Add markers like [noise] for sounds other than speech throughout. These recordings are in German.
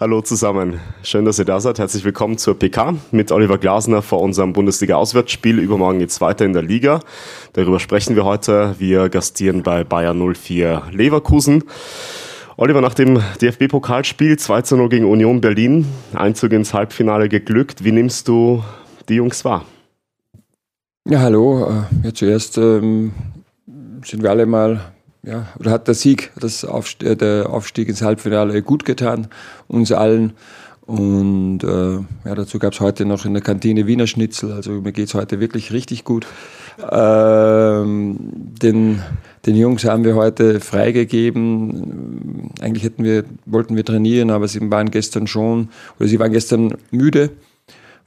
Hallo zusammen. Schön, dass ihr da seid. Herzlich willkommen zur PK mit Oliver Glasner vor unserem Bundesliga-Auswärtsspiel. Übermorgen geht's weiter in der Liga. Darüber sprechen wir heute. Wir gastieren bei Bayer 04 Leverkusen. Oliver, nach dem DFB-Pokalspiel 2 zu 0 gegen Union Berlin, Einzug ins Halbfinale geglückt. Wie nimmst du die Jungs wahr? Ja, hallo. Äh, ja, zuerst ähm, sind wir alle mal ja, oder hat der Sieg, das Aufstieg, äh, der Aufstieg ins Halbfinale gut getan, uns allen. Und äh, ja, dazu gab es heute noch in der Kantine Wiener Schnitzel. Also mir geht es heute wirklich richtig gut. Ähm, den, den Jungs haben wir heute freigegeben. Eigentlich hätten wir, wollten wir trainieren, aber sie waren gestern schon, oder sie waren gestern müde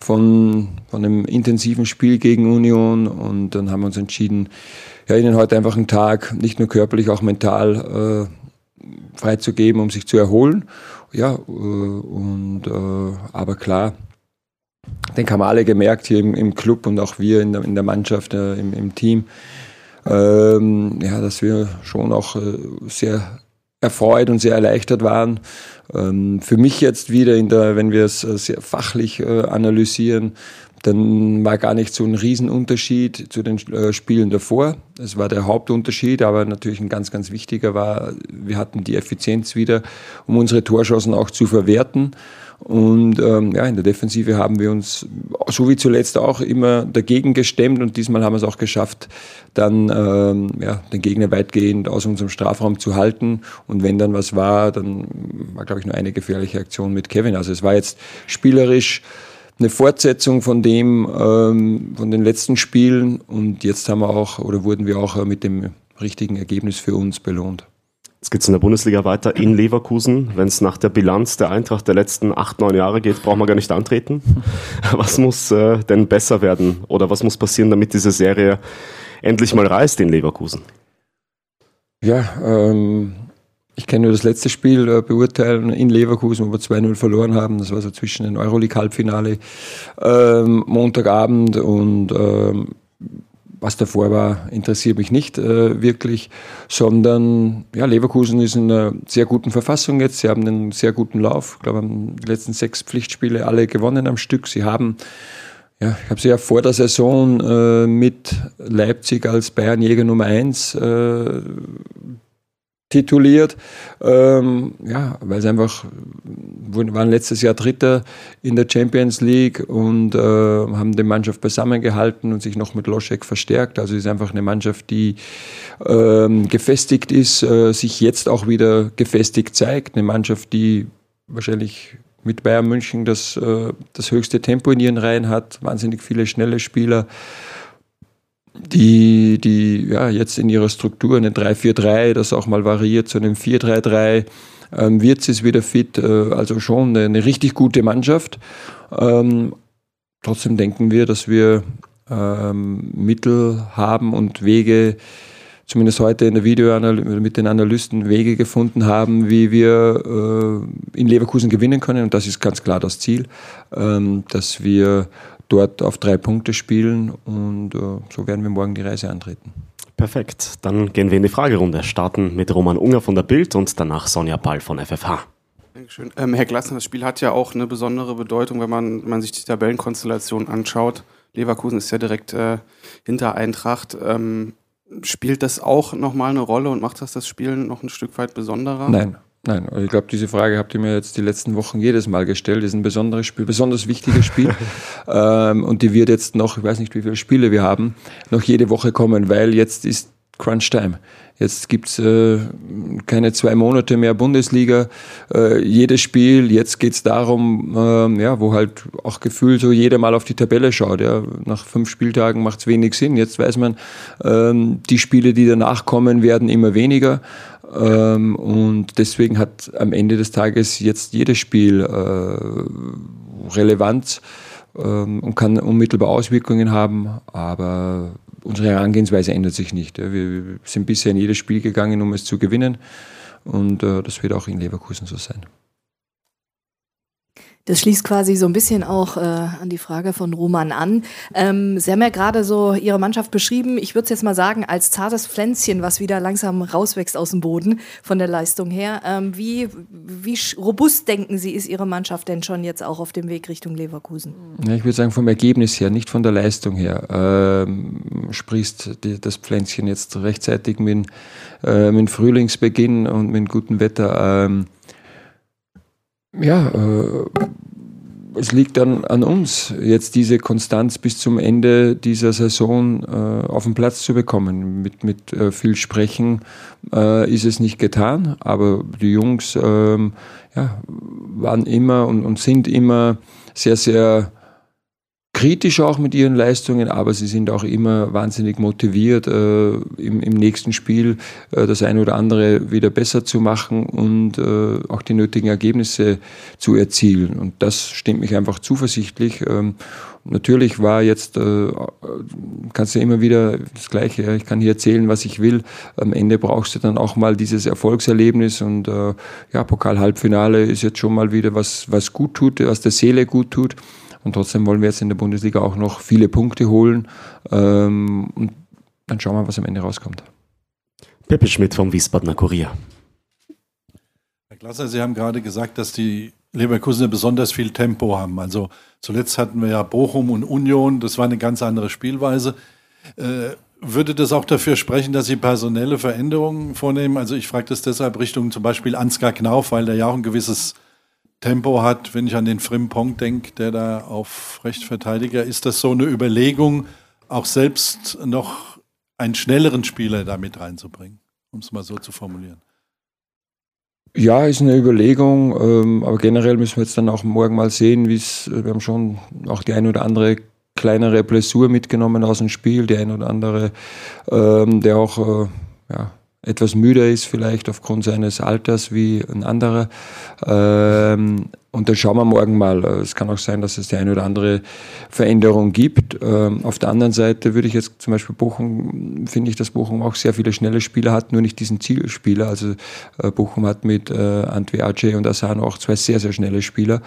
von, von einem intensiven Spiel gegen Union. Und dann haben wir uns entschieden, ja, ihnen heute einfach einen Tag, nicht nur körperlich, auch mental äh, freizugeben, um sich zu erholen. Ja, äh, und äh, aber klar, den haben alle gemerkt hier im, im Club und auch wir in der, in der Mannschaft, äh, im, im, Team, ähm, ja, dass wir schon auch äh, sehr erfreut und sehr erleichtert waren. Ähm, für mich jetzt wieder in der, wenn wir es äh, sehr fachlich äh, analysieren, dann war gar nicht so ein Riesenunterschied zu den äh, Spielen davor. Das war der Hauptunterschied, aber natürlich ein ganz, ganz wichtiger war, wir hatten die Effizienz wieder, um unsere Torschancen auch zu verwerten. Und ähm, ja, in der Defensive haben wir uns, so wie zuletzt auch, immer dagegen gestemmt und diesmal haben wir es auch geschafft, dann ähm, ja, den Gegner weitgehend aus unserem Strafraum zu halten. Und wenn dann was war, dann war, glaube ich, nur eine gefährliche Aktion mit Kevin. Also es war jetzt spielerisch eine Fortsetzung von dem, ähm, von den letzten Spielen. Und jetzt haben wir auch, oder wurden wir auch mit dem richtigen Ergebnis für uns belohnt. Jetzt geht es in der Bundesliga weiter in Leverkusen. Wenn es nach der Bilanz der Eintracht der letzten acht, neun Jahre geht, brauchen wir gar nicht antreten. [laughs] Was muss äh, denn besser werden oder was muss passieren, damit diese Serie endlich mal reißt in Leverkusen? Ja, ähm, ich kann nur das letzte Spiel äh, beurteilen in Leverkusen, wo wir 2-0 verloren haben. Das war so zwischen den Euroleague-Halbfinale ähm, Montagabend und ähm, was davor war, interessiert mich nicht äh, wirklich, sondern ja, Leverkusen ist in einer sehr guten Verfassung jetzt. Sie haben einen sehr guten Lauf. Ich glaube, die letzten sechs Pflichtspiele alle gewonnen am Stück. Sie haben ja, ich habe sie ja vor der Saison äh, mit Leipzig als Bayernjäger Nummer eins äh, tituliert, ähm, ja, weil sie einfach waren letztes Jahr Dritter in der Champions League und äh, haben die Mannschaft beisammengehalten und sich noch mit Loschek verstärkt. Also ist einfach eine Mannschaft, die ähm, gefestigt ist, äh, sich jetzt auch wieder gefestigt zeigt. Eine Mannschaft, die wahrscheinlich mit Bayern München das, äh, das höchste Tempo in ihren Reihen hat, wahnsinnig viele schnelle Spieler die, die ja, jetzt in ihrer Struktur eine 3-4-3, das auch mal variiert zu einem 4-3-3, ähm, Wirtz ist wieder fit, äh, also schon eine, eine, richtig gute Mannschaft. Ähm, trotzdem denken wir, dass wir ähm, Mittel haben und Wege, zumindest heute in der Videoanalyse mit den Analysten Wege gefunden haben, wie wir äh, in Leverkusen gewinnen können. Und das ist ganz klar das Ziel, ähm, dass wir dort auf drei Punkte spielen und äh, so werden wir morgen die Reise antreten. Perfekt. Dann gehen wir in die Fragerunde. Starten mit Roman Unger von der Bild und danach Sonja Ball von FFH. Dankeschön. Ähm, Herr Glassner, das Spiel hat ja auch eine besondere Bedeutung, wenn man, wenn man sich die Tabellenkonstellation anschaut. Leverkusen ist ja direkt äh, hinter Eintracht. Ähm, spielt das auch nochmal eine Rolle und macht das das Spielen noch ein Stück weit besonderer? Nein, Nein, ich glaube, diese Frage habt ihr mir jetzt die letzten Wochen jedes Mal gestellt. Das ist ein besonderes Spiel, besonders wichtiges Spiel. [laughs] ähm, und die wird jetzt noch, ich weiß nicht, wie viele Spiele wir haben, noch jede Woche kommen, weil jetzt ist Crunch Time. Jetzt gibt's äh, keine zwei Monate mehr Bundesliga. Äh, jedes Spiel, jetzt geht's darum, äh, ja, wo halt auch gefühlt so jeder mal auf die Tabelle schaut. Ja. Nach fünf Spieltagen macht's wenig Sinn. Jetzt weiß man, ähm, die Spiele, die danach kommen, werden immer weniger. Ähm, und deswegen hat am Ende des Tages jetzt jedes Spiel äh, Relevanz ähm, und kann unmittelbar Auswirkungen haben, aber unsere Herangehensweise ändert sich nicht. Wir sind bisher in jedes Spiel gegangen, um es zu gewinnen und äh, das wird auch in Leverkusen so sein. Das schließt quasi so ein bisschen auch äh, an die Frage von Roman an. Ähm, Sie haben ja gerade so Ihre Mannschaft beschrieben, ich würde es jetzt mal sagen, als zartes Pflänzchen, was wieder langsam rauswächst aus dem Boden von der Leistung her. Ähm, wie, wie robust denken Sie, ist Ihre Mannschaft denn schon jetzt auch auf dem Weg Richtung Leverkusen? Ja, ich würde sagen, vom Ergebnis her, nicht von der Leistung her, ähm, sprießt die, das Pflänzchen jetzt rechtzeitig mit, äh, mit Frühlingsbeginn und mit gutem Wetter. Ähm, ja, äh, es liegt dann an uns, jetzt diese Konstanz bis zum Ende dieser Saison äh, auf den Platz zu bekommen. Mit, mit äh, viel Sprechen äh, ist es nicht getan, aber die Jungs ähm, ja, waren immer und, und sind immer sehr, sehr kritisch auch mit ihren Leistungen, aber sie sind auch immer wahnsinnig motiviert, äh, im, im, nächsten Spiel äh, das eine oder andere wieder besser zu machen und äh, auch die nötigen Ergebnisse zu erzielen. Und das stimmt mich einfach zuversichtlich. Ähm, natürlich war jetzt, äh, kannst du immer wieder das Gleiche, ich kann hier erzählen, was ich will. Am Ende brauchst du dann auch mal dieses Erfolgserlebnis und äh, ja, Pokal-Halbfinale ist jetzt schon mal wieder was, was gut tut, was der Seele gut tut. Und trotzdem wollen wir jetzt in der Bundesliga auch noch viele Punkte holen. Ähm, und dann schauen wir, was am Ende rauskommt. Pepe Schmidt vom Wiesbadener Kurier. Herr Glasser, Sie haben gerade gesagt, dass die Leverkusener besonders viel Tempo haben. Also zuletzt hatten wir ja Bochum und Union, das war eine ganz andere Spielweise. Äh, würde das auch dafür sprechen, dass Sie personelle Veränderungen vornehmen? Also ich frage das deshalb Richtung zum Beispiel Ansgar Knauf, weil der ja auch ein gewisses Tempo hat, wenn ich an den Frimpong denke, der da auf Rechtsverteidiger, ist das so eine Überlegung, auch selbst noch einen schnelleren Spieler da mit reinzubringen, um es mal so zu formulieren? Ja, ist eine Überlegung, ähm, aber generell müssen wir jetzt dann auch morgen mal sehen, wie es, wir haben schon auch die eine oder andere kleinere Blessur mitgenommen aus dem Spiel, die eine oder andere, ähm, der auch, äh, ja, etwas müder ist, vielleicht aufgrund seines Alters wie ein anderer. Ähm, und dann schauen wir morgen mal. Es kann auch sein, dass es die eine oder andere Veränderung gibt. Ähm, auf der anderen Seite würde ich jetzt zum Beispiel Bochum, finde ich, dass Bochum auch sehr viele schnelle Spieler hat, nur nicht diesen Zielspieler. Also äh, Bochum hat mit äh, Antwi Ace und Asano auch zwei sehr, sehr schnelle Spieler.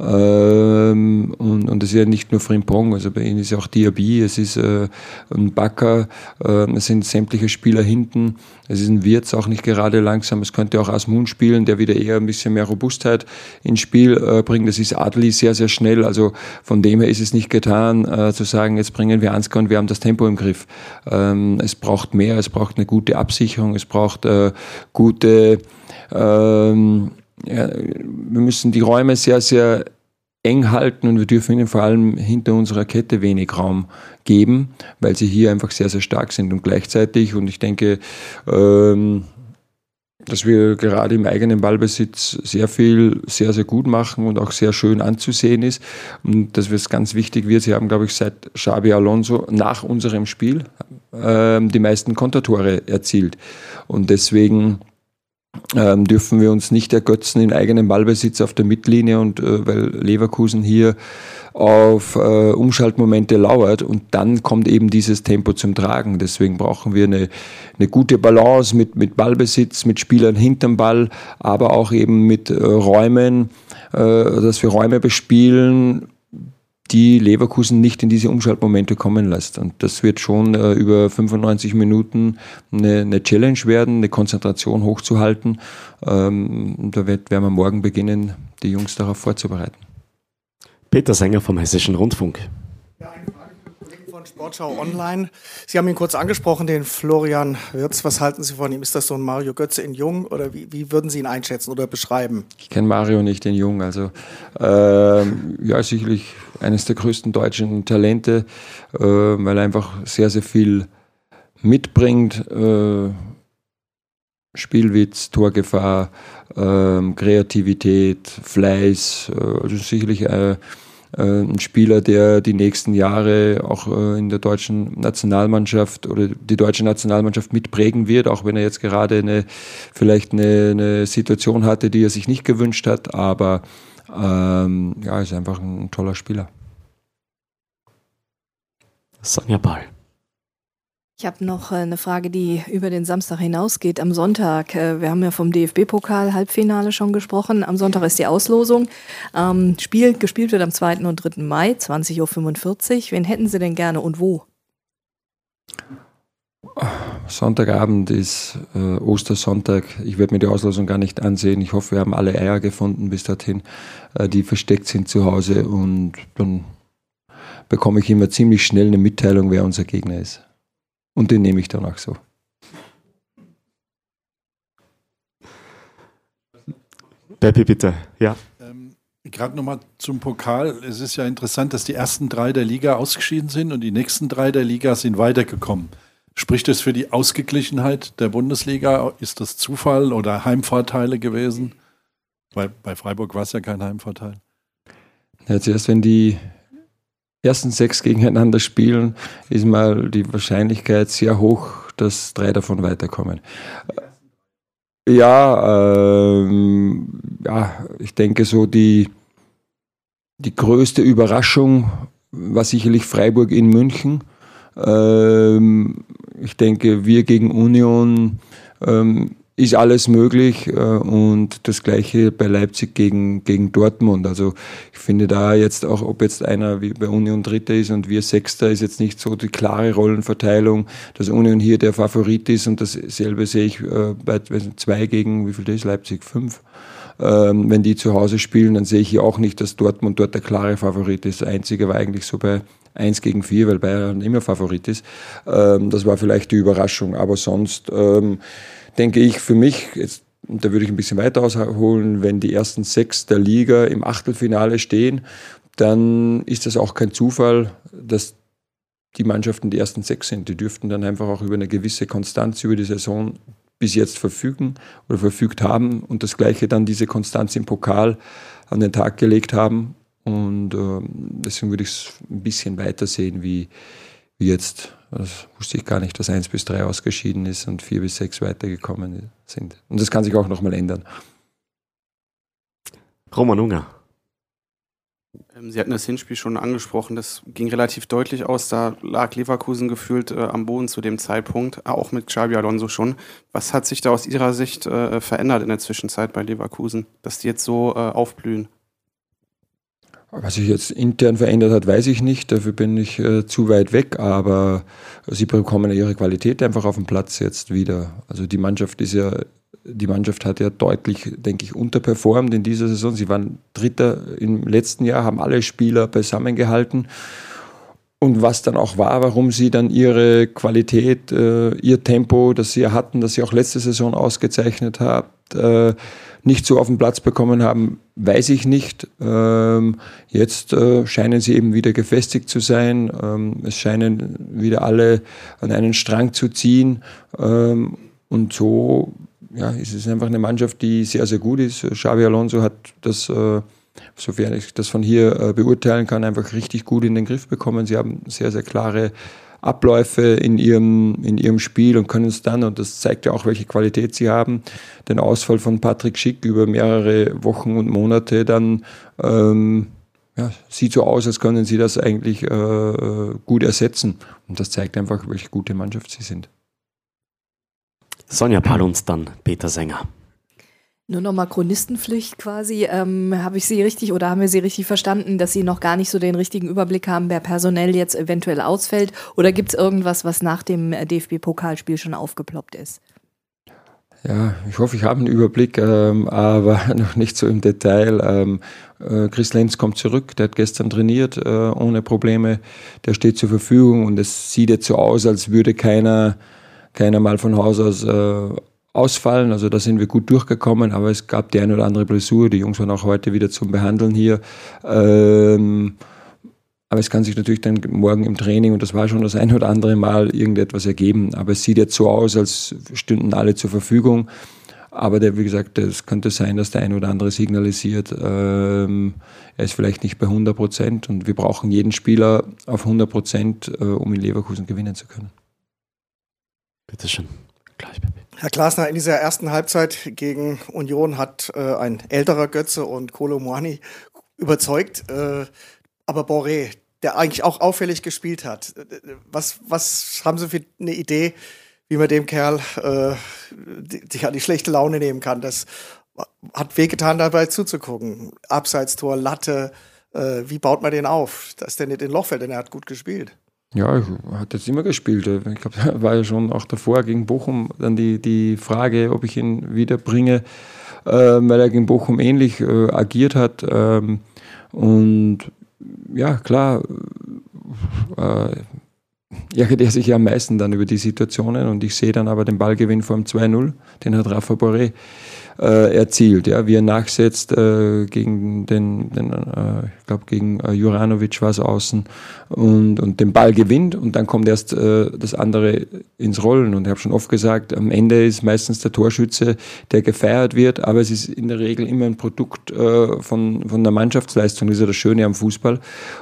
Ähm, und, das ist ja nicht nur Frimpong, also bei ihnen ist ja auch Diaby, es ist äh, ein Bakker, äh, es sind sämtliche Spieler hinten. Es ist ein Wirtz auch nicht gerade langsam. Es könnte auch Asmun spielen, der wieder eher ein bisschen mehr Robustheit ins Spiel äh, bringt. Das ist Adli sehr, sehr schnell. Also von dem her ist es nicht getan, äh, zu sagen, jetzt bringen wir Ansgar und wir haben das Tempo im Griff. Ähm, es braucht mehr, es braucht eine gute Absicherung, es braucht äh, gute, ähm, ja, wir müssen die Räume sehr, sehr eng halten und wir dürfen ihnen vor allem hinter unserer Kette wenig Raum geben, weil sie hier einfach sehr, sehr stark sind und gleichzeitig, und ich denke, ähm, dass wir gerade im eigenen Ballbesitz sehr viel, sehr, sehr gut machen und auch sehr schön anzusehen ist. Und dass es ganz wichtig wird, Sie haben, glaube ich, seit Xabi Alonso nach unserem Spiel ähm, die meisten Kontertore erzielt. Und deswegen ähm, dürfen wir uns nicht ergötzen in eigenem Ballbesitz auf der Mittellinie und äh, weil Leverkusen hier auf äh, Umschaltmomente lauert und dann kommt eben dieses Tempo zum Tragen. Deswegen brauchen wir eine, eine gute Balance mit, mit Ballbesitz, mit Spielern hinterm Ball, aber auch eben mit äh, Räumen, äh, dass wir Räume bespielen, die Leverkusen nicht in diese Umschaltmomente kommen lässt. Und das wird schon äh, über 95 Minuten eine, eine, Challenge werden, eine Konzentration hochzuhalten. Ähm, da wird, werden wir morgen beginnen, die Jungs darauf vorzubereiten. Peter Sänger vom Hessischen Rundfunk. Ja, eine Frage für den Kollegen von Sportschau Online. Sie haben ihn kurz angesprochen, den Florian Wirz. Was halten Sie von ihm? Ist das so ein Mario Götze in Jung oder wie, wie würden Sie ihn einschätzen oder beschreiben? Ich kenne Mario nicht in Jung. Also äh, ja, sicherlich eines der größten deutschen Talente, äh, weil er einfach sehr, sehr viel mitbringt. Äh, Spielwitz, Torgefahr, ähm, Kreativität, Fleiß, äh, also sicherlich äh, ein Spieler, der die nächsten Jahre auch äh, in der deutschen Nationalmannschaft oder die deutsche Nationalmannschaft mitprägen wird, auch wenn er jetzt gerade eine, vielleicht eine, eine Situation hatte, die er sich nicht gewünscht hat, aber ähm, ja, ist einfach ein toller Spieler. Sonja Ball. Ich habe noch äh, eine Frage, die über den Samstag hinausgeht. Am Sonntag, äh, wir haben ja vom DFB-Pokal-Halbfinale schon gesprochen. Am Sonntag ist die Auslosung. Ähm, Spiel gespielt wird am 2. und 3. Mai, 20.45 Uhr. Wen hätten Sie denn gerne und wo? Sonntagabend ist äh, Ostersonntag. Ich werde mir die Auslosung gar nicht ansehen. Ich hoffe, wir haben alle Eier gefunden bis dorthin, äh, die versteckt sind zu Hause. Und dann bekomme ich immer ziemlich schnell eine Mitteilung, wer unser Gegner ist. Und den nehme ich dann auch so. Peppi, bitte. Ja. Ähm, Gerade nochmal zum Pokal. Es ist ja interessant, dass die ersten drei der Liga ausgeschieden sind und die nächsten drei der Liga sind weitergekommen. Spricht das für die Ausgeglichenheit der Bundesliga? Ist das Zufall oder Heimvorteile gewesen? Weil bei Freiburg war es ja kein Heimvorteil. Ja, zuerst, wenn die ersten sechs gegeneinander spielen, ist mal die Wahrscheinlichkeit sehr hoch, dass drei davon weiterkommen. Ja, ähm, ja, ich denke so die, die größte Überraschung war sicherlich Freiburg in München. Ähm, ich denke, wir gegen Union ähm, ist alles möglich äh, und das gleiche bei Leipzig gegen, gegen Dortmund. Also ich finde da jetzt auch, ob jetzt einer wie bei Union Dritter ist und wir Sechster, ist jetzt nicht so die klare Rollenverteilung, dass Union hier der Favorit ist und dasselbe sehe ich äh, bei zwei gegen, wie viel das ist, Leipzig? Fünf. Ähm, wenn die zu Hause spielen, dann sehe ich hier auch nicht, dass Dortmund dort der klare Favorit ist. Das Einzige war eigentlich so bei 1 gegen 4, weil Bayern immer Favorit ist. Ähm, das war vielleicht die Überraschung, aber sonst ähm, denke ich für mich, jetzt, da würde ich ein bisschen weiter ausholen, wenn die ersten sechs der Liga im Achtelfinale stehen, dann ist das auch kein Zufall, dass die Mannschaften die ersten sechs sind. Die dürften dann einfach auch über eine gewisse Konstanz über die Saison bis jetzt verfügen oder verfügt haben und das gleiche dann diese Konstanz im Pokal an den Tag gelegt haben. Und äh, deswegen würde ich es ein bisschen weiter sehen, wie, wie jetzt das wusste ich gar nicht, dass 1 bis 3 ausgeschieden ist und 4 bis 6 weitergekommen sind. Und das kann sich auch nochmal ändern. Roman Unger. Ähm, Sie hatten das Hinspiel schon angesprochen, das ging relativ deutlich aus. Da lag Leverkusen gefühlt äh, am Boden zu dem Zeitpunkt, auch mit Xabi Alonso schon. Was hat sich da aus Ihrer Sicht äh, verändert in der Zwischenzeit bei Leverkusen, dass die jetzt so äh, aufblühen? Was sich jetzt intern verändert hat, weiß ich nicht. Dafür bin ich äh, zu weit weg. Aber sie bekommen ihre Qualität einfach auf dem Platz jetzt wieder. Also die Mannschaft ist ja, die Mannschaft hat ja deutlich, denke ich, unterperformt in dieser Saison. Sie waren Dritter im letzten Jahr, haben alle Spieler beisammengehalten. Und was dann auch war, warum sie dann ihre Qualität, äh, ihr Tempo, das sie ja hatten, das sie auch letzte Saison ausgezeichnet hat, äh, nicht so auf den Platz bekommen haben, weiß ich nicht. Ähm, jetzt äh, scheinen sie eben wieder gefestigt zu sein. Ähm, es scheinen wieder alle an einen Strang zu ziehen. Ähm, und so ja, ist es einfach eine Mannschaft, die sehr, sehr gut ist. Xavi Alonso hat das, äh, sofern ich das von hier beurteilen kann, einfach richtig gut in den Griff bekommen. Sie haben sehr, sehr klare Abläufe in ihrem, in ihrem Spiel und können es dann, und das zeigt ja auch, welche Qualität sie haben, den Ausfall von Patrick Schick über mehrere Wochen und Monate dann ähm, ja, sieht so aus, als können sie das eigentlich äh, gut ersetzen. Und das zeigt einfach, welche gute Mannschaft sie sind. Sonja Paluns, dann Peter Sänger. Nur nochmal Chronistenpflicht quasi. Ähm, Habe ich Sie richtig oder haben wir Sie richtig verstanden, dass Sie noch gar nicht so den richtigen Überblick haben, wer personell jetzt eventuell ausfällt? Oder gibt es irgendwas, was nach dem DFB-Pokalspiel schon aufgeploppt ist? Ja, ich hoffe, ich habe einen Überblick, ähm, aber [laughs] noch nicht so im Detail. Ähm, äh, Chris Lenz kommt zurück, der hat gestern trainiert äh, ohne Probleme, der steht zur Verfügung und es sieht jetzt so aus, als würde keiner, keiner mal von Haus aus äh, ausfallen. Also da sind wir gut durchgekommen, aber es gab die eine oder andere Blessur. Die Jungs waren auch heute wieder zum Behandeln hier. Ähm, aber es kann sich natürlich dann morgen im Training, und das war schon das ein oder andere Mal, irgendetwas ergeben. Aber es sieht jetzt so aus, als stünden alle zur Verfügung. Aber der, wie gesagt, es könnte sein, dass der ein oder andere signalisiert, ähm, er ist vielleicht nicht bei 100 Prozent und wir brauchen jeden Spieler auf 100 Prozent, äh, um in Leverkusen gewinnen zu können. Bitteschön. Gleich, Baby. Herr Glasner, in dieser ersten Halbzeit gegen Union hat äh, ein älterer Götze und Kolo Moani überzeugt. Äh, aber Boré, der eigentlich auch auffällig gespielt hat. Was, was haben Sie für eine Idee, wie man dem Kerl äh, die, die, die schlechte Laune nehmen kann? Das hat wehgetan, dabei zuzugucken. Abseitstor, Latte, äh, wie baut man den auf, dass der nicht in Loch fällt, denn er hat gut gespielt. Ja, hat jetzt immer gespielt. Ich glaube, [laughs] war ja schon auch davor gegen Bochum dann die, die Frage, ob ich ihn wiederbringe, äh, weil er gegen Bochum ähnlich äh, agiert hat. Ähm, und ja, klar, äh, [laughs] ärgert er sich ja am meisten dann über die Situationen und ich sehe dann aber den Ballgewinn vor dem 2-0, den hat Rafa Boré äh, erzielt. Ja, wie er nachsetzt äh, gegen den, den äh, ich glaube gegen äh, Juranovic war es außen und, und den Ball gewinnt und dann kommt erst äh, das andere ins Rollen. Und ich habe schon oft gesagt, am Ende ist meistens der Torschütze, der gefeiert wird, aber es ist in der Regel immer ein Produkt äh, von, von der Mannschaftsleistung. Das ist ja das Schöne am Fußball.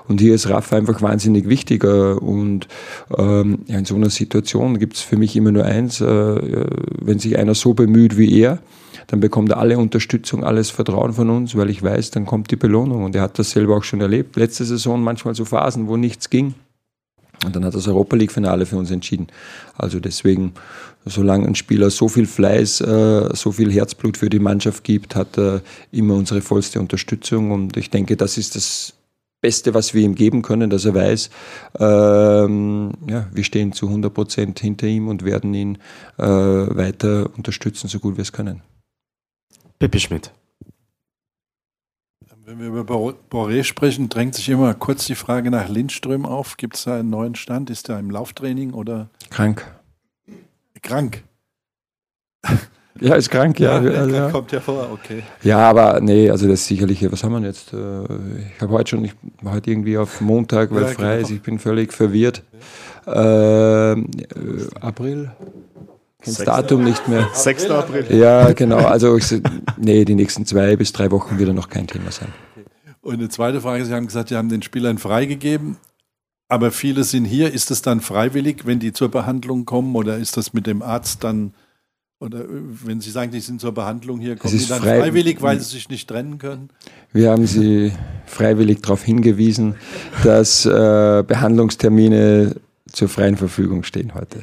Und hier ist Rafa einfach wahnsinnig wichtig. Äh, und ähm, ja, in so einer Situation gibt es für mich immer nur eins, äh, wenn sich einer so bemüht wie er, dann bekommt er alle Unterstützung, alles Vertrauen von uns, weil ich weiß, dann kommt die Belohnung. Und er hat das selber auch schon erlebt. Letzte Saison manchmal so Phasen, wo nichts ging. Und dann hat das Europa League-Finale für uns entschieden. Also deswegen, solange ein Spieler so viel Fleiß, äh, so viel Herzblut für die Mannschaft gibt, hat er immer unsere vollste Unterstützung. Und ich denke, das ist das Beste, was wir ihm geben können, dass er weiß, ähm, ja, wir stehen zu 100 Prozent hinter ihm und werden ihn äh, weiter unterstützen, so gut wir es können. Pippi Schmidt. Wenn wir über Boré sprechen, drängt sich immer kurz die Frage nach Lindström auf. Gibt es da einen neuen Stand? Ist er im Lauftraining oder? Krank. Krank. [laughs] Ja, ist krank, ja. ja, ja. Kommt ja vor, okay. Ja, aber nee, also das ist sicherlich, was haben wir jetzt? Äh, ich habe heute schon, ich war heute irgendwie auf Montag, weil frei genau. ist, ich bin völlig verwirrt. Äh, äh April? Das Datum nicht mehr. [laughs] 6. April. Ja, genau. Also, ich, nee, die nächsten zwei bis drei Wochen wird er noch kein Thema sein. Und eine zweite Frage: Sie haben gesagt, Sie haben den Spielern freigegeben, aber viele sind hier. Ist es dann freiwillig, wenn die zur Behandlung kommen, oder ist das mit dem Arzt dann? Oder wenn Sie sagen, die sind zur Behandlung hier, kommen die dann frei freiwillig, weil sie sich nicht trennen können? Wir haben Sie freiwillig darauf hingewiesen, dass äh, Behandlungstermine zur freien Verfügung stehen heute.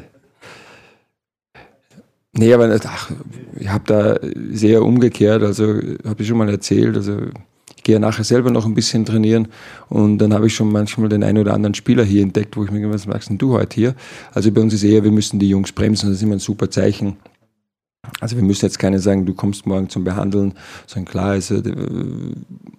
Nee, aber ach, ich habe da sehr umgekehrt, also habe ich schon mal erzählt, also ich gehe nachher selber noch ein bisschen trainieren und dann habe ich schon manchmal den einen oder anderen Spieler hier entdeckt, wo ich mir gedacht was denn du heute hier? Also bei uns ist eher, wir müssen die Jungs bremsen, das ist immer ein super Zeichen. Also wir müssen jetzt keine sagen, du kommst morgen zum Behandeln, sondern klar ist, äh,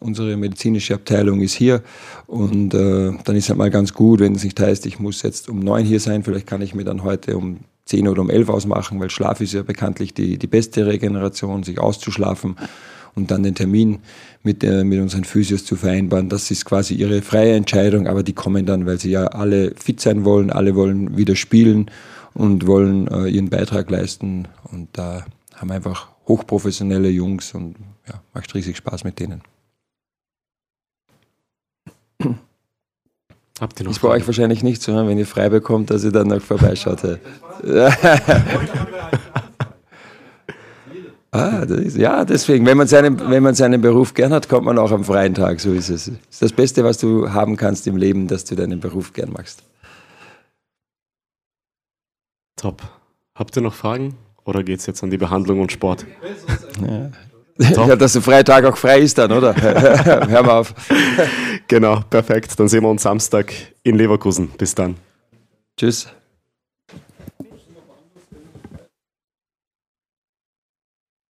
unsere medizinische Abteilung ist hier und äh, dann ist halt mal ganz gut, wenn es nicht heißt, ich muss jetzt um neun hier sein, vielleicht kann ich mir dann heute um 10 oder um 11 ausmachen, weil Schlaf ist ja bekanntlich die, die beste Regeneration, sich auszuschlafen und dann den Termin mit, äh, mit unseren Physios zu vereinbaren. Das ist quasi ihre freie Entscheidung, aber die kommen dann, weil sie ja alle fit sein wollen, alle wollen wieder spielen und wollen äh, ihren Beitrag leisten und da haben wir einfach hochprofessionelle Jungs und ja, macht riesig Spaß mit denen. Habt ihr noch ist bei euch wahrscheinlich nicht so, ne? wenn ihr frei bekommt, dass ihr dann noch vorbeischaut. [laughs] ah, ist, ja, deswegen, wenn man, seinen, wenn man seinen Beruf gern hat, kommt man auch am freien Tag, so ist es. Das ist das Beste, was du haben kannst im Leben, dass du deinen Beruf gern machst. Top. Habt ihr noch Fragen? Oder geht es jetzt an die Behandlung und Sport? Ja. [laughs] Ja, dass der Freitag auch frei ist dann, oder? [laughs] [laughs] Hör mal auf. Genau, perfekt. Dann sehen wir uns Samstag in Leverkusen. Bis dann. Tschüss.